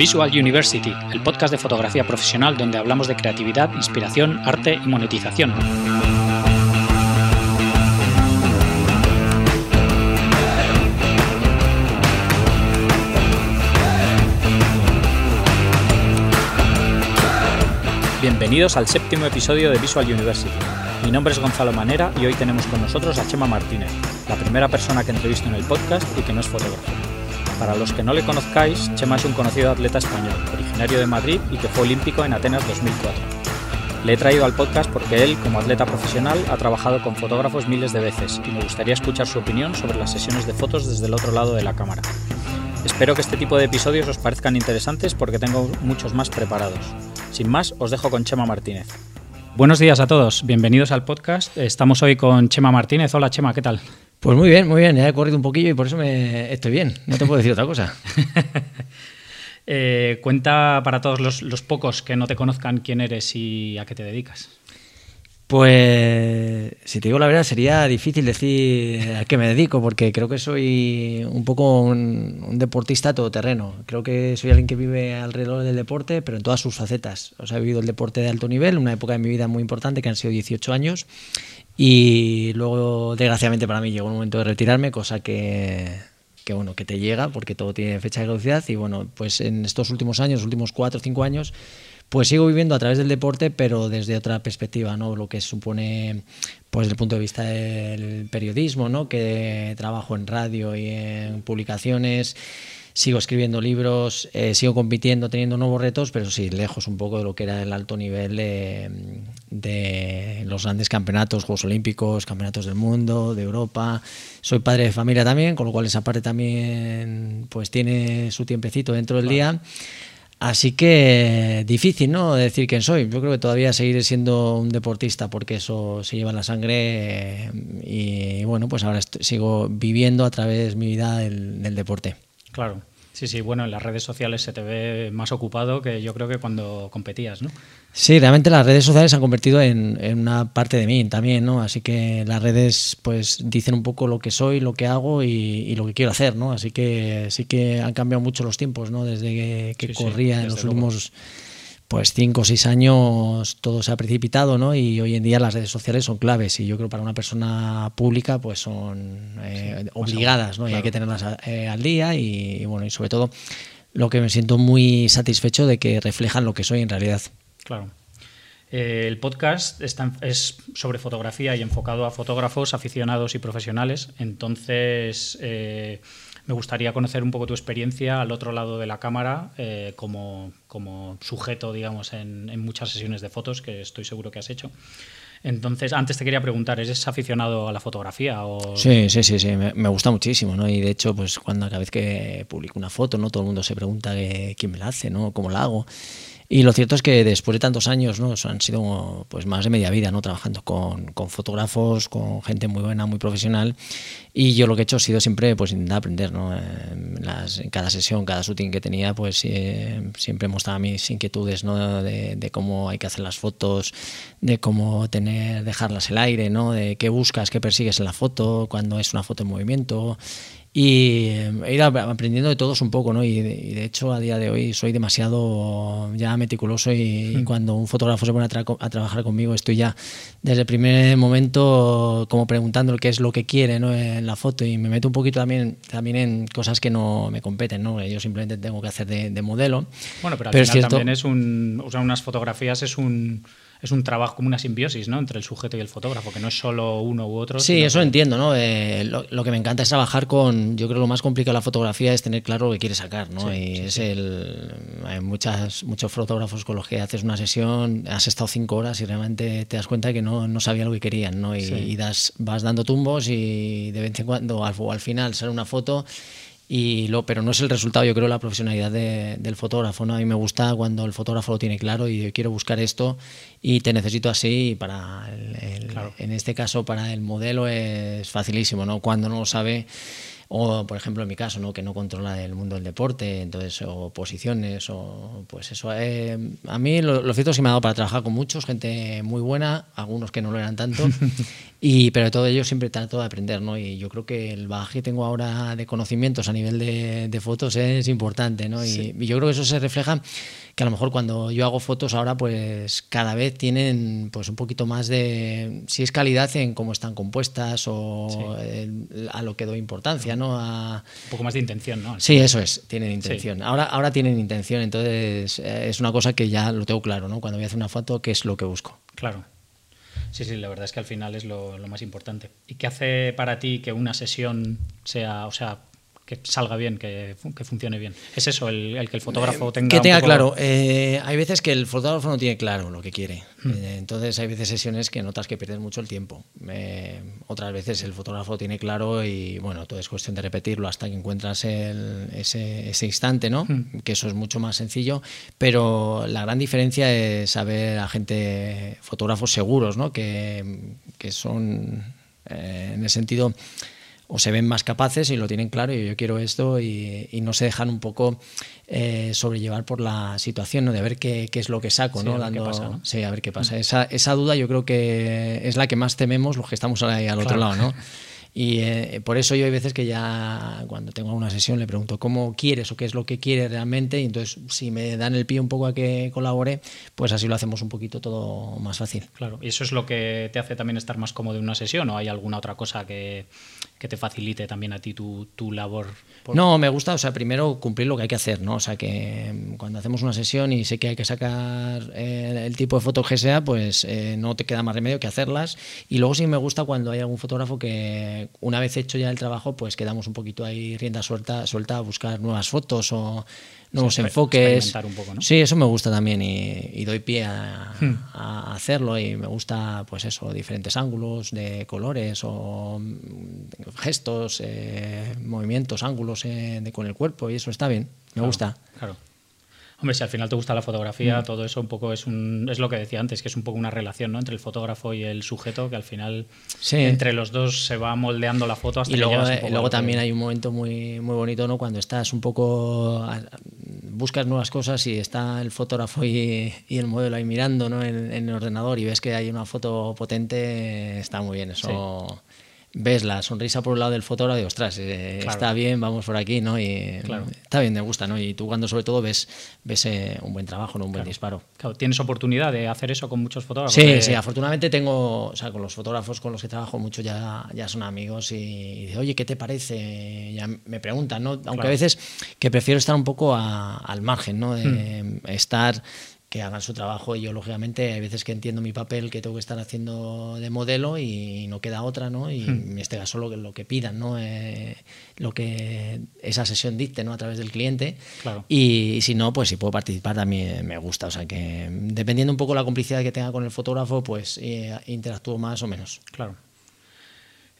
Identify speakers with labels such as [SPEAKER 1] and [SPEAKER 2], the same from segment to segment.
[SPEAKER 1] Visual University, el podcast de fotografía profesional donde hablamos de creatividad, inspiración, arte y monetización. Bienvenidos al séptimo episodio de Visual University. Mi nombre es Gonzalo Manera y hoy tenemos con nosotros a Chema Martínez, la primera persona que entrevisto en el podcast y que no es fotógrafo. Para los que no le conozcáis, Chema es un conocido atleta español, originario de Madrid y que fue olímpico en Atenas 2004. Le he traído al podcast porque él, como atleta profesional, ha trabajado con fotógrafos miles de veces y me gustaría escuchar su opinión sobre las sesiones de fotos desde el otro lado de la cámara. Espero que este tipo de episodios os parezcan interesantes porque tengo muchos más preparados. Sin más, os dejo con Chema Martínez. Buenos días a todos, bienvenidos al podcast. Estamos hoy con Chema Martínez. Hola Chema, ¿qué tal?
[SPEAKER 2] Pues muy bien, muy bien. Ya he corrido un poquillo y por eso me estoy bien. No te puedo decir otra cosa.
[SPEAKER 1] Eh, cuenta para todos los, los pocos que no te conozcan quién eres y a qué te dedicas.
[SPEAKER 2] Pues, si te digo la verdad, sería difícil decir a qué me dedico, porque creo que soy un poco un, un deportista todoterreno. Creo que soy alguien que vive alrededor del deporte, pero en todas sus facetas. O sea, he vivido el deporte de alto nivel, una época de mi vida muy importante, que han sido 18 años, y luego, desgraciadamente para mí, llegó el momento de retirarme, cosa que, que bueno, que te llega, porque todo tiene fecha de caducidad, y bueno, pues en estos últimos años, últimos 4 o 5 años, pues sigo viviendo a través del deporte, pero desde otra perspectiva, ¿no? Lo que supone, pues desde el punto de vista del periodismo, ¿no? Que trabajo en radio y en publicaciones, sigo escribiendo libros, eh, sigo compitiendo, teniendo nuevos retos, pero sí, lejos un poco de lo que era el alto nivel de los grandes campeonatos, Juegos Olímpicos, Campeonatos del Mundo, de Europa. Soy padre de familia también, con lo cual esa parte también, pues tiene su tiempecito dentro del día. Así que difícil, ¿no? Decir quién soy. Yo creo que todavía seguiré siendo un deportista porque eso se lleva en la sangre eh, y bueno, pues ahora sigo viviendo a través de mi vida del, del, deporte.
[SPEAKER 1] Claro. Sí, sí, bueno, en las redes sociales se te ve más ocupado que yo creo que cuando competías, ¿no?
[SPEAKER 2] Sí, realmente las redes sociales se han convertido en, en, una parte de mí también, ¿no? Así que las redes pues dicen un poco lo que soy, lo que hago y, y lo que quiero hacer, ¿no? Así que sí que han cambiado mucho los tiempos, ¿no? Desde que, que sí, corría sí, en los luego. últimos pues cinco o seis años todo se ha precipitado, ¿no? Y hoy en día las redes sociales son claves y yo creo que para una persona pública pues son eh, sí, obligadas, ¿no? Claro. Y hay que tenerlas eh, al día y, y bueno, y sobre todo lo que me siento muy satisfecho de que reflejan lo que soy en realidad.
[SPEAKER 1] Claro. Eh, el podcast está, es sobre fotografía y enfocado a fotógrafos, aficionados y profesionales. Entonces, eh, me gustaría conocer un poco tu experiencia al otro lado de la cámara eh, como, como, sujeto, digamos, en, muchas sesiones de fotos que estoy seguro que has hecho. Entonces, antes te quería preguntar, ¿eres aficionado a la fotografía? O...
[SPEAKER 2] Sí, sí, sí, sí, me, me, gusta muchísimo, ¿no? Y de hecho, pues cuando cada vez que publico una foto, ¿no? Todo el mundo se pregunta que, quién me la hace, ¿no? ¿Cómo la hago? Y lo cierto es que después de tantos años, ¿no? han sido pues más de media vida, ¿no? Trabajando con, con, fotógrafos, con gente muy buena, muy profesional. Y yo lo que he hecho ha sido siempre pues intentar aprender, ¿no? En, las, en cada sesión, cada shooting que tenía, pues eh, siempre mostraba mis inquietudes, ¿no? De, de, cómo hay que hacer las fotos, de cómo tener, dejarlas el aire, ¿no? De qué buscas, qué persigues en la foto, cuando es una foto en movimiento y he ido aprendiendo de todos un poco, ¿no? Y de, y de, hecho a día de hoy soy demasiado ya meticuloso y, mm. y cuando un fotógrafo se pone a, tra a, trabajar conmigo estoy ya desde el primer momento como preguntando qué es lo que quiere, ¿no? En la foto y me meto un poquito también, también en cosas que no me competen, ¿no? Yo simplemente tengo que hacer de, de modelo.
[SPEAKER 1] Bueno, pero al pero final es cierto, también es un, o sea, unas fotografías es un es un trabajo como una simbiosis ¿no? entre el sujeto y el fotógrafo, que no es solo uno u otro.
[SPEAKER 2] Sí, eso que... entiendo. ¿no? Eh, lo, lo, que me encanta es trabajar con. Yo creo que lo más complicado de la fotografía es tener claro lo que quieres sacar. ¿no? Sí, y sí, es sí. el. Hay muchas, muchos fotógrafos con los que haces una sesión, has estado cinco horas y realmente te das cuenta de que no, no sabían lo que querían. ¿no? Y, y das, vas dando tumbos y de vez en cuando, al, al final, sale una foto y lo, pero no es el resultado, yo creo, la profesionalidad de, del fotógrafo. ¿no? A mí me gusta cuando el fotógrafo lo tiene claro y yo quiero buscar esto y te necesito así. para el, el, claro. En este caso, para el modelo es facilísimo. ¿no? Cuando no lo sabe, o por ejemplo en mi caso, ¿no? que no controla el mundo del deporte, entonces, o posiciones, o pues eso. Eh, a mí lo, lo cierto es que me ha dado para trabajar con muchos, gente muy buena, algunos que no lo eran tanto. Y, pero de todo ello siempre trato de aprender, ¿no? Y yo creo que el bagaje que tengo ahora de conocimientos a nivel de, fotos es importante, ¿no? Y, y, yo creo que eso se refleja que a lo mejor cuando yo hago fotos ahora, pues cada vez tienen pues un poquito más de, si es calidad en cómo están compuestas o a lo que doy importancia, ¿no? A,
[SPEAKER 1] un poco más de intención, ¿no?
[SPEAKER 2] Sí, eso es, tienen intención. Ahora, ahora tienen intención, entonces eh, es una cosa que ya lo tengo claro, ¿no? Cuando voy a hacer una foto, ¿qué es lo que busco?
[SPEAKER 1] Claro. Sí, sí, la verdad es que al final es lo, lo más importante. ¿Y qué hace para ti que una sesión sea, o sea, que salga bien, que, que funcione bien. Es eso, el, que el fotógrafo
[SPEAKER 2] eh,
[SPEAKER 1] tenga.
[SPEAKER 2] Que tenga claro. Eh, hay veces que el fotógrafo no tiene claro lo que quiere. Hmm. Eh, entonces hay veces sesiones que notas que pierdes mucho el tiempo. otras veces el fotógrafo tiene claro y bueno, todo es cuestión de repetirlo hasta que encuentras ese, ese, instante, ¿no? Hmm. Que eso es mucho más sencillo. Pero la gran diferencia es saber a gente, fotógrafos seguros, ¿no? Que, que son en el sentido o se ven más capaces y lo tienen claro y yo quiero esto y, no se dejan un poco eh, sobrellevar por la situación, ¿no? de ver qué, qué es lo que saco, ¿no?
[SPEAKER 1] Dando, pasa,
[SPEAKER 2] Sí, a ver qué pasa. Esa, esa, duda yo creo que es la que más tememos los que estamos ahí al otro lado, ¿no? Y eh, por eso yo hay veces que ya cuando tengo una sesión le pregunto cómo quieres o qué es lo que quieres realmente y entonces si me dan el pie un poco a que colabore, pues así lo hacemos un poquito todo más fácil.
[SPEAKER 1] Claro, ¿y eso es lo que te hace también estar más cómodo en una sesión o hay alguna otra cosa que, que te facilite también a ti tu, tu labor?
[SPEAKER 2] No, me gusta, o sea, primero cumplir lo que hay que hacer, ¿no? O sea, que mm, cuando hacemos una sesión y sé que hay que sacar eh, el tipo de foto que sea, pues eh, no te queda más remedio que hacerlas. Y luego sí me gusta cuando hay algún fotógrafo que una vez hecho ya el trabajo, pues quedamos un poquito ahí rienda suelta, suelta a buscar nuevas fotos o nuevos enfoques.
[SPEAKER 1] Un poco, ¿no?
[SPEAKER 2] Sí, eso me gusta también y, doy pie
[SPEAKER 1] hmm.
[SPEAKER 2] a, hacerlo y me gusta, pues eso, diferentes ángulos de colores o mm, gestos, eh, movimientos, ángulos eh, de, con el cuerpo y eso está bien, me gusta.
[SPEAKER 1] Claro. Hombre, si al final te gusta la fotografía, mm. todo eso un poco es un es lo que decía antes, que es un poco una relación ¿no? entre el fotógrafo y el sujeto, que al final entre los dos se va moldeando la foto hasta
[SPEAKER 2] y
[SPEAKER 1] que
[SPEAKER 2] luego, eh, luego también hay un momento muy, muy bonito, ¿no? Cuando estás un poco buscas nuevas cosas y está el fotógrafo y, y el modelo ahí mirando ¿no? en, el ordenador y ves que hay una foto potente, está muy bien eso ves la sonrisa por un lado del fotógrafo y ostras, eh, está bien, vamos por aquí, ¿no? Y está bien, me gusta, ¿no? Y tú cuando sobre todo ves, ves eh, un buen trabajo, ¿no? un buen disparo.
[SPEAKER 1] Claro, ¿tienes oportunidad de hacer eso con muchos fotógrafos?
[SPEAKER 2] Sí, sí, afortunadamente tengo, o sea, con los fotógrafos con los que trabajo mucho ya, ya son amigos y, oye, ¿qué te parece? Ya me preguntan, ¿no? Aunque a veces que prefiero estar un poco al margen, ¿no? De hmm. estar que hagan su trabajo y yo lógicamente hay veces que entiendo mi papel que tengo que estar haciendo de modelo y no queda otra no y hmm. en este caso lo que, lo que pidan no eh, lo que esa sesión dicte no a través del cliente. Y, si no pues si puedo participar también me gusta. O sea que dependiendo un poco la complicidad que tenga con el fotógrafo pues eh, interactúo más o menos.
[SPEAKER 1] Claro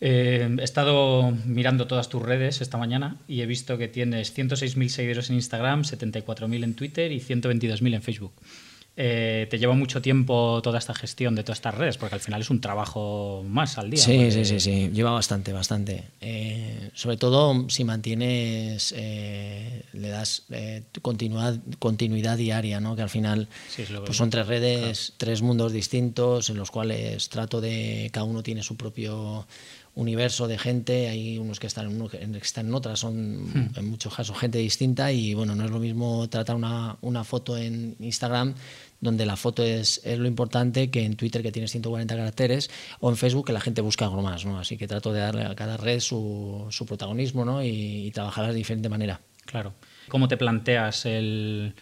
[SPEAKER 1] eh, he estado mirando todas tus redes esta mañana y he visto que tienes 106.000 seguidores en Instagram, 74.000 en Twitter y 122.000 en Facebook. Eh, te lleva mucho tiempo toda esta gestión de todas estas redes, porque al final es un trabajo más al día.
[SPEAKER 2] Sí, sí, sí, sí, lleva bastante, bastante. Eh, sobre todo si mantienes, le das continuidad, continuidad diaria, ¿no? que al final pues son tres redes, tres mundos distintos en los cuales trato de, cada uno tiene su propio universo de gente, hay unos que están en, que están en otras, son hmm. en muchos casos gente distinta y bueno, no es lo mismo tratar una, una foto en Instagram donde la foto es, es, lo importante que en Twitter que tienes 140 caracteres o en Facebook que la gente busca algo más, ¿no? Así que trato de darle a cada red su, su protagonismo ¿no? y, y trabajarlas de diferente manera.
[SPEAKER 1] Claro. ¿Cómo te planteas el,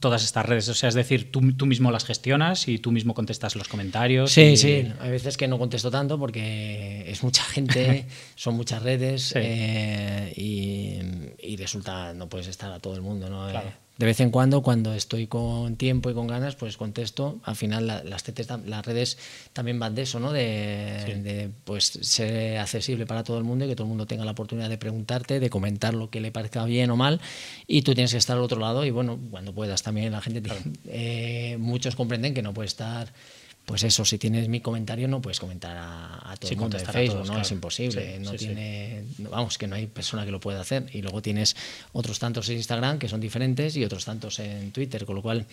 [SPEAKER 1] todas estas redes? O sea, es decir, tú, tú, mismo las gestionas y tú mismo contestas los comentarios.
[SPEAKER 2] Sí, sí. Hay veces que no contesto tanto porque es mucha gente, son muchas redes eh, y, y, resulta, no puedes estar a todo el mundo, ¿no?
[SPEAKER 1] Claro.
[SPEAKER 2] Eh, de vez en cuando, cuando estoy con tiempo y con ganas, pues contesto. Al final las, las redes también van de eso, ¿no? De, pues ser accesible para todo el mundo y que todo el mundo tenga la oportunidad de preguntarte, de comentar lo que le parezca bien o mal. Y tú tienes que estar al otro lado y bueno, cuando puedas también la gente... Eh, muchos comprenden que no puede estar pues eso, si tienes mi comentario no puedes comentar a, todo el mundo en Facebook, ¿no? Es imposible, no tiene, vamos, que no hay persona que lo pueda hacer. Y luego tienes otros tantos en Instagram que son diferentes y otros tantos en Twitter, con lo cual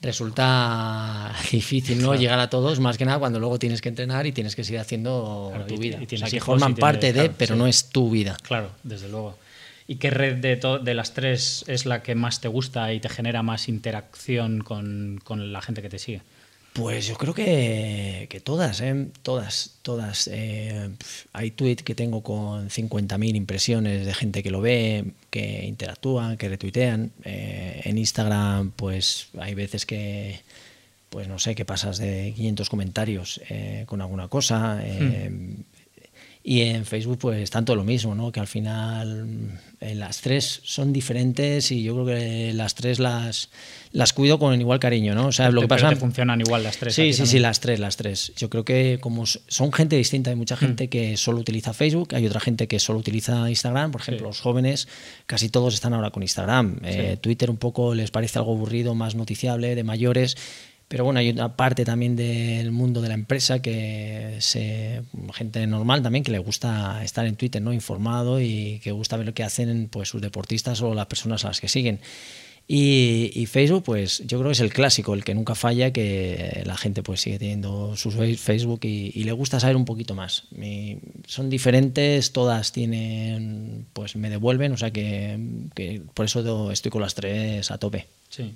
[SPEAKER 2] resulta difícil no llegar a todos, más que nada cuando luego tienes que entrenar y tienes que seguir haciendo tu vida. Y, o sea, que forman parte de, pero no es tu vida.
[SPEAKER 1] Claro, desde luego. ¿Y qué red de, de las tres es la que más te gusta y te genera más interacción con, con la gente que te sigue?
[SPEAKER 2] Pues yo creo que, todas, ¿eh? todas, todas. Eh, hay tweets que tengo con 50.000 impresiones de gente que lo ve, que interactúan, que retuitean. Eh, en Instagram, pues hay veces que, pues no sé, que pasas de 500 comentarios con alguna cosa. Hmm. Y en Facebook pues tanto lo mismo, ¿no? que al final eh, las tres son diferentes y yo creo que las tres las, las cuido con igual cariño. ¿no? O sea, lo que pasa...
[SPEAKER 1] funcionan igual las tres.
[SPEAKER 2] Sí, sí, sí, las tres, las tres. Yo creo que como son gente distinta, hay mucha gente mm. que solo utiliza Facebook, hay otra gente que solo utiliza Instagram, por ejemplo, los jóvenes casi todos están ahora con Instagram. Eh, Twitter un poco les parece algo aburrido, más noticiable, de mayores pero bueno, hay una parte también del mundo de la empresa que se, gente normal también que le gusta estar en Twitter, ¿no? Informado y que gusta ver lo que hacen pues sus deportistas o las personas a las que siguen. Y, Facebook, pues yo creo que es el clásico, el que nunca falla, que la gente pues sigue teniendo su Facebook y, le gusta saber un poquito más. son diferentes, todas tienen, pues me devuelven, o sea que, que por eso estoy con las tres a tope.
[SPEAKER 1] Sí.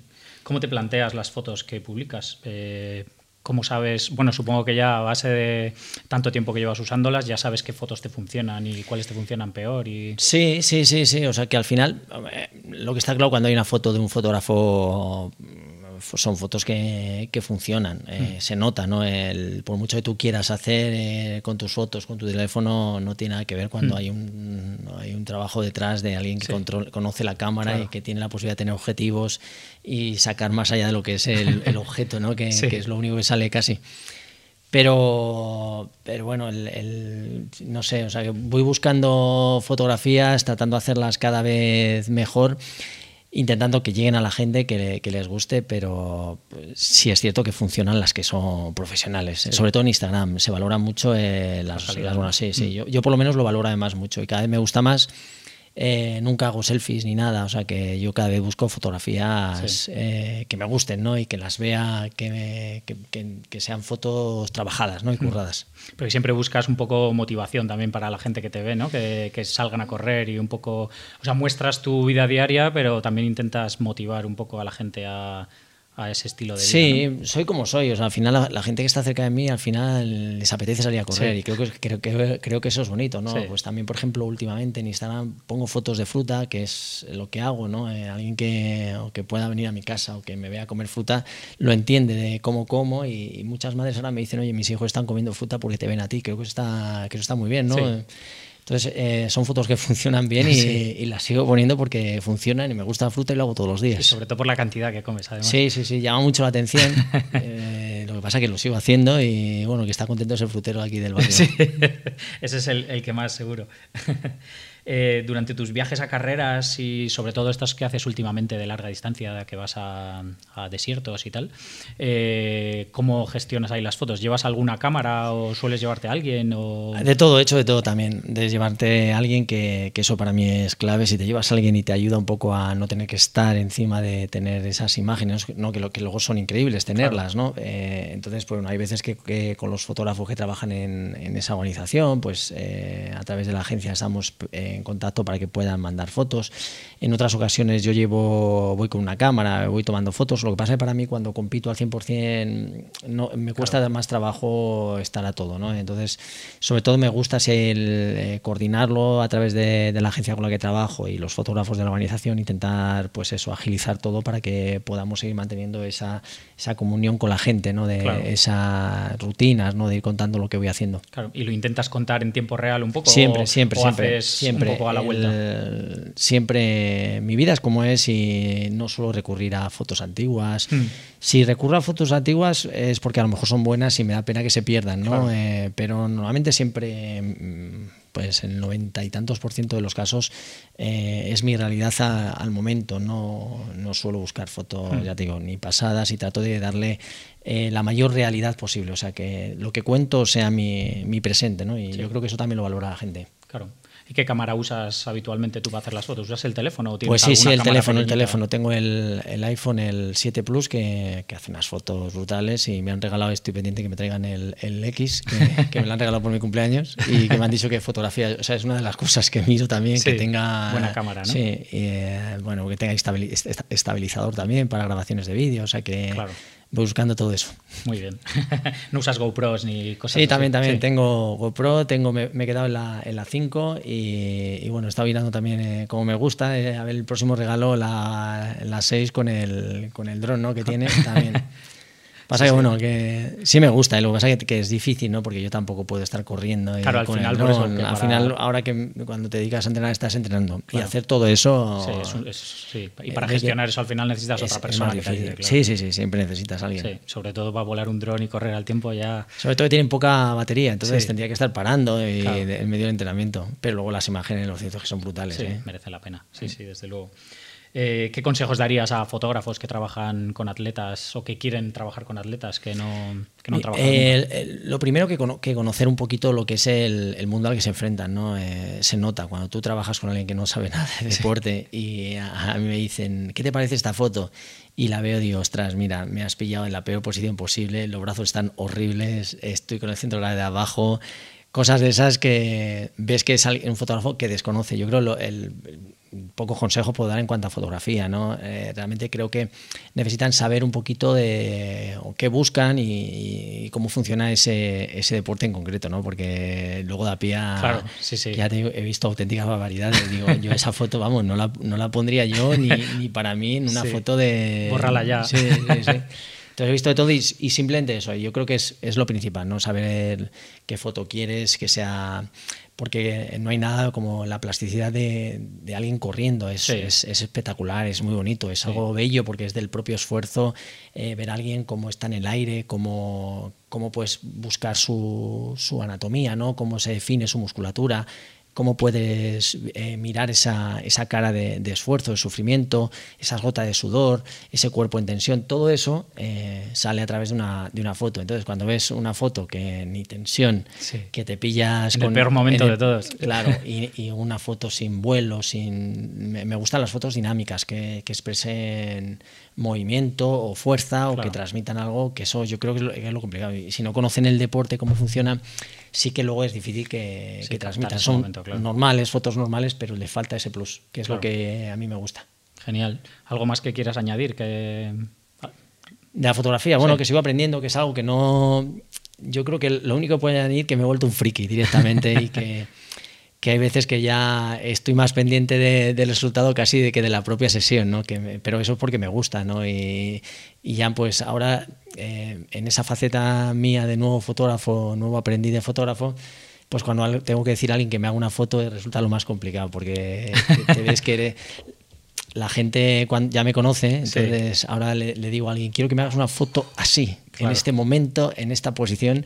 [SPEAKER 1] ¿Cómo te planteas las fotos que publicas? Eh, ¿Cómo sabes? Bueno, supongo que ya a base de tanto tiempo que llevas usándolas, ya sabes qué fotos te funcionan y cuáles te funcionan peor.
[SPEAKER 2] Sí, sí, sí, sí. O sea que al final, lo que está claro cuando hay una foto de un fotógrafo son fotos que, que funcionan, eh, mm. se nota, ¿no? El, por mucho que tú quieras hacer eh, con tus fotos, con tu teléfono, no tiene nada que ver cuando mm. hay, un, hay un trabajo detrás de alguien que conoce la cámara y que tiene la posibilidad de tener objetivos y sacar más allá de lo que es el, el objeto, ¿no? Que, que, es lo único que sale casi. Pero, pero bueno, el, el, no sé, o sea, que voy buscando fotografías, tratando de hacerlas cada vez mejor intentando que lleguen a la gente que, les guste, pero pues, sí es cierto que funcionan las que son profesionales. Sobre todo en Instagram se valora mucho eh, las, las, buenas. Sí, sí. Mm. Yo, yo, por lo menos lo valoro además mucho y cada vez me gusta más eh, nunca hago selfies ni nada, o sea que yo cada vez busco fotografías eh, que me gusten ¿no? y que las vea, que, que, sean fotos trabajadas ¿no? y mm. curradas.
[SPEAKER 1] Pero siempre buscas un poco motivación también para la gente que te ve, ¿no? que, que salgan a correr y un poco, o sea, muestras tu vida diaria, pero también intentas motivar un poco a la gente a a ese estilo de vida.
[SPEAKER 2] Sí, soy como soy. O sea, al final la, gente que está cerca de mí, al final les apetece salir a correr y creo que, creo, que, creo que eso es bonito, ¿no? Pues también, por ejemplo, últimamente en Instagram pongo fotos de fruta, que es lo que hago, ¿no? Eh, alguien que, que pueda venir a mi casa o que me vea comer fruta lo entiende de cómo como y, muchas madres ahora me dicen, oye, mis hijos están comiendo fruta porque te ven a ti. Creo que, está, que eso está muy bien, ¿no? Entonces, eh, son fotos que funcionan bien y, las sigo poniendo porque funcionan y me gusta la fruta y lo hago todos los días. Y
[SPEAKER 1] sobre todo por la cantidad que comes, además.
[SPEAKER 2] Sí, sí, sí, llama mucho la atención. Eh, lo que pasa es que lo sigo haciendo y bueno, que está contento es el frutero aquí del barrio.
[SPEAKER 1] Sí, ese es el, el que más seguro. Eh, durante tus viajes a carreras y sobre todo estos que haces últimamente de larga distancia, que vas a, desiertos y tal, eh, ¿cómo gestionas ahí las fotos? ¿Llevas alguna cámara o sueles llevarte a alguien? O...
[SPEAKER 2] De todo, hecho de todo también. De llevarte a alguien, que, eso para mí es clave. Si te llevas a alguien y te ayuda un poco a no tener que estar encima de tener esas imágenes, ¿no? que, lo, que luego son increíbles tenerlas. ¿no? Eh, entonces, pues hay veces que, con los fotógrafos que trabajan en, en esa organización, pues a través de la agencia estamos en contacto para que puedan mandar fotos. En otras ocasiones yo llevo, voy con una cámara, voy tomando fotos. Lo que pasa es que para mí cuando compito al 100% no, me cuesta más trabajo estar a todo. ¿no? Entonces, sobre todo me gusta el, eh, coordinarlo a través de, la agencia con la que trabajo y los fotógrafos de la organización, intentar pues eso, agilizar todo para que podamos seguir manteniendo esa, esa comunión con la gente, ¿no? de esas rutinas, ¿no? de ir contando lo que voy haciendo.
[SPEAKER 1] Claro. ¿Y lo intentas contar en tiempo real un poco?
[SPEAKER 2] Siempre, siempre, siempre. siempre
[SPEAKER 1] a la vuelta.
[SPEAKER 2] siempre mi vida es como es y no suelo recurrir a fotos antiguas. Hmm. Si recurro a fotos antiguas es porque a lo mejor son buenas y me da pena que se pierdan, ¿no? Eh, pero normalmente siempre mm, pues el noventa y tantos por ciento de los casos eh, es mi realidad al momento. No, no, suelo buscar fotos, hmm. ya te digo, ni pasadas y trato de darle eh, la mayor realidad posible. O sea, que lo que cuento sea mi, mi presente, ¿no? Y yo creo que eso también lo valora la gente.
[SPEAKER 1] Claro. ¿Y qué cámara usas habitualmente tú para hacer las fotos? ¿Usas el teléfono? O
[SPEAKER 2] pues sí, sí, el teléfono, el teléfono. Tengo el, el, iPhone, el 7 Plus, que, que, hace unas fotos brutales y me han regalado, estoy pendiente que me traigan el, el X, que, me lo han regalado por mi cumpleaños y que me han dicho que fotografía, o sea, es una de las cosas que miro también, que tenga...
[SPEAKER 1] Buena cámara, ¿no?
[SPEAKER 2] Sí, y, eh, bueno, que tenga estabilizador también para grabaciones de vídeo, o sea que... Claro voy buscando todo eso.
[SPEAKER 1] Muy bien. ¿No usas GoPros ni cosas
[SPEAKER 2] sí, También, también tengo GoPro, tengo, me, he quedado en la, en la 5 y, y, bueno, he estado mirando también eh, como me gusta. Eh, a ver, el próximo regalo, la, la 6 con el, con el dron ¿no? que tiene también. Pasa que, bueno, que sí me gusta, y lo que pasa es que, es difícil, ¿no? Porque yo tampoco puedo estar corriendo.
[SPEAKER 1] Claro, al final,
[SPEAKER 2] al final, ahora que cuando te dedicas a entrenar, estás entrenando. Y hacer todo eso.
[SPEAKER 1] Sí, Y para gestionar eso al final necesitas otra persona.
[SPEAKER 2] Sí, sí, sí, siempre necesitas a alguien. Sí,
[SPEAKER 1] sobre todo para volar un dron y correr al tiempo ya.
[SPEAKER 2] Sobre todo que tienen poca batería, entonces tendría que estar parando en medio del entrenamiento. Pero luego las imágenes, los ciertos que son brutales.
[SPEAKER 1] Sí, ¿eh? merece la pena. Sí, sí, desde luego. Eh, ¿Qué consejos darías a fotógrafos que trabajan con atletas o que quieren trabajar con atletas que no, que no trabajan?
[SPEAKER 2] lo primero que, que, conocer un poquito lo que es el, mundo al que se enfrentan, ¿no? Eh, se nota cuando tú trabajas con alguien que no sabe nada de deporte y a, mí me dicen, ¿qué te parece esta foto? Y la veo y digo, ostras, mira, me has pillado en la peor posición posible, los brazos están horribles, estoy con el centro de abajo, cosas de esas que ves que es un fotógrafo que desconoce. Yo creo que el, poco consejo puedo dar en cuanto a fotografía, ¿no? Eh, realmente creo que necesitan saber un poquito de qué buscan y, cómo funciona ese, ese, deporte en concreto, ¿no? Porque luego da pie a...
[SPEAKER 1] Claro, sí, sí.
[SPEAKER 2] Ya he visto auténticas barbaridades. Digo, yo esa foto, vamos, no la, no la pondría yo ni, ni, para mí en una foto de...
[SPEAKER 1] Bórrala ya.
[SPEAKER 2] Sí, sí, sí. Entonces he visto de todo y, y, simplemente eso, yo creo que es, es, lo principal, ¿no? Saber qué foto quieres, que sea porque no hay nada como la plasticidad de, alguien corriendo, es, es, espectacular, es muy bonito, es algo bello porque es del propio esfuerzo eh, ver a alguien cómo está en el aire, cómo, cómo puedes buscar su, su anatomía, ¿no? cómo se define su musculatura, cómo puedes eh, mirar esa, esa cara de, esfuerzo, de sufrimiento, esas gotas de sudor, ese cuerpo en tensión, todo eso eh, sale a través de una, de una, foto. Entonces, cuando ves una foto que ni tensión, que te pillas
[SPEAKER 1] en con... el peor momento de todos.
[SPEAKER 2] Claro, y, una foto sin vuelo, sin... Me, gustan las fotos dinámicas, que, que expresen movimiento o fuerza o que transmitan algo, que eso yo creo que es, lo, complicado. Y si no conocen el deporte, cómo funciona, sí que luego es difícil que, transmitan. Son normales, fotos normales, pero le falta ese plus, que es lo que a mí me gusta.
[SPEAKER 1] Genial. ¿Algo más que quieras añadir? Que...
[SPEAKER 2] De la fotografía, bueno, que sigo aprendiendo, que es algo que no... Yo creo que lo único que puedo añadir es que me he vuelto un friki directamente y que que hay veces que ya estoy más pendiente del resultado casi de que de la propia sesión, ¿no? Que pero eso es porque me gusta, ¿no? Y, ya pues ahora eh, en esa faceta mía de nuevo fotógrafo, nuevo aprendiz de fotógrafo, pues cuando tengo que decir a alguien que me haga una foto resulta lo más complicado porque te, ves que la gente cuando ya me conoce, entonces ahora le, digo a alguien, quiero que me hagas una foto así, en este momento, en esta posición,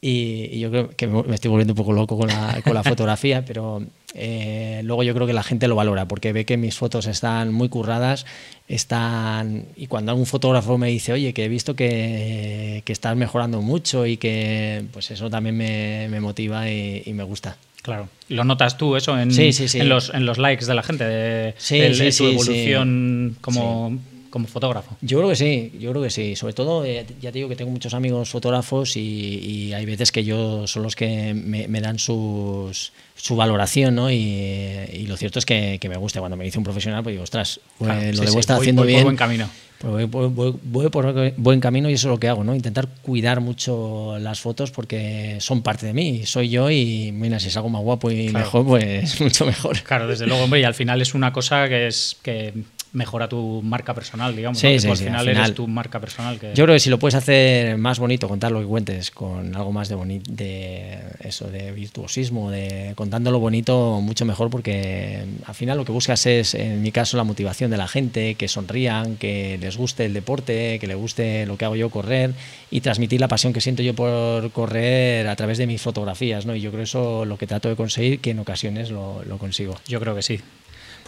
[SPEAKER 2] y, yo creo que me estoy volviendo un poco loco con la, con la fotografía, pero eh, luego yo creo que la gente lo valora porque ve que mis fotos están muy curradas, están y cuando algún fotógrafo me dice, oye, que he visto que, que estás mejorando mucho y que pues eso también me, me motiva y, me gusta.
[SPEAKER 1] Claro. ¿Lo notas tú eso en, en, los, en los likes de la gente? De, de, su evolución como como fotógrafo?
[SPEAKER 2] Yo creo que sí, yo creo que sí. Sobre todo, eh, ya te digo que tengo muchos amigos fotógrafos y, hay veces que yo son los que me, dan sus, su valoración, ¿no? Y, lo cierto es que, me gusta. Cuando me dice un profesional, pues digo, ostras, pues lo debo estar haciendo bien.
[SPEAKER 1] buen camino.
[SPEAKER 2] Pues voy, por buen camino y eso es lo que hago, ¿no? Intentar cuidar mucho las fotos porque son parte de mí, soy yo y mira, si es algo más guapo y mejor, pues mucho mejor.
[SPEAKER 1] Claro, desde luego, hombre, y al final es una cosa que es que mejora tu marca personal, digamos.
[SPEAKER 2] Sí,
[SPEAKER 1] al final
[SPEAKER 2] al
[SPEAKER 1] eres tu marca personal. Que...
[SPEAKER 2] Yo creo que si lo puedes hacer más bonito, contar lo que cuentes, con algo más de boni- de eso, de virtuosismo, de contando lo bonito, mucho mejor, porque al final lo que buscas es, en mi caso, la motivación de la gente, que sonrían, que les guste el deporte, que les guste lo que hago yo correr y transmitir la pasión que siento yo por correr a través de mis fotografías, ¿no? Y yo creo eso lo que trato de conseguir, que en ocasiones lo, lo consigo.
[SPEAKER 1] Yo creo que sí.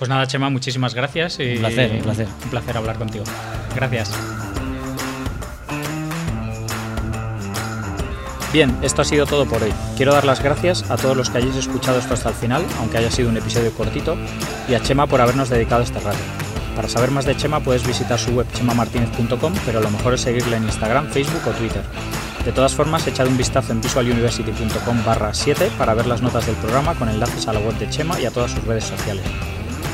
[SPEAKER 1] Pues nada, Chema, muchísimas gracias. y-
[SPEAKER 2] Un placer, un placer.
[SPEAKER 1] Un placer hablar contigo. Gracias. Bien, esto ha sido todo por hoy. Quiero dar las gracias a todos los que hayáis escuchado esto hasta el final, aunque haya sido un episodio cortito, y a Chema por habernos dedicado este rato. Para saber más de Chema puedes visitar su web chemamartinez.com, pero lo mejor es seguirle en Instagram, Facebook o Twitter. De todas formas, echad un vistazo en visualuniversity.com barra 7 para ver las notas del programa con enlaces a la web de Chema y a todas sus redes sociales.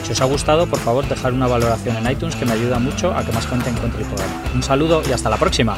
[SPEAKER 1] Si os ha gustado, por favor, dejar una valoración en iTunes que me ayuda mucho a que más gente encuentre el programa. Un saludo y hasta la próxima.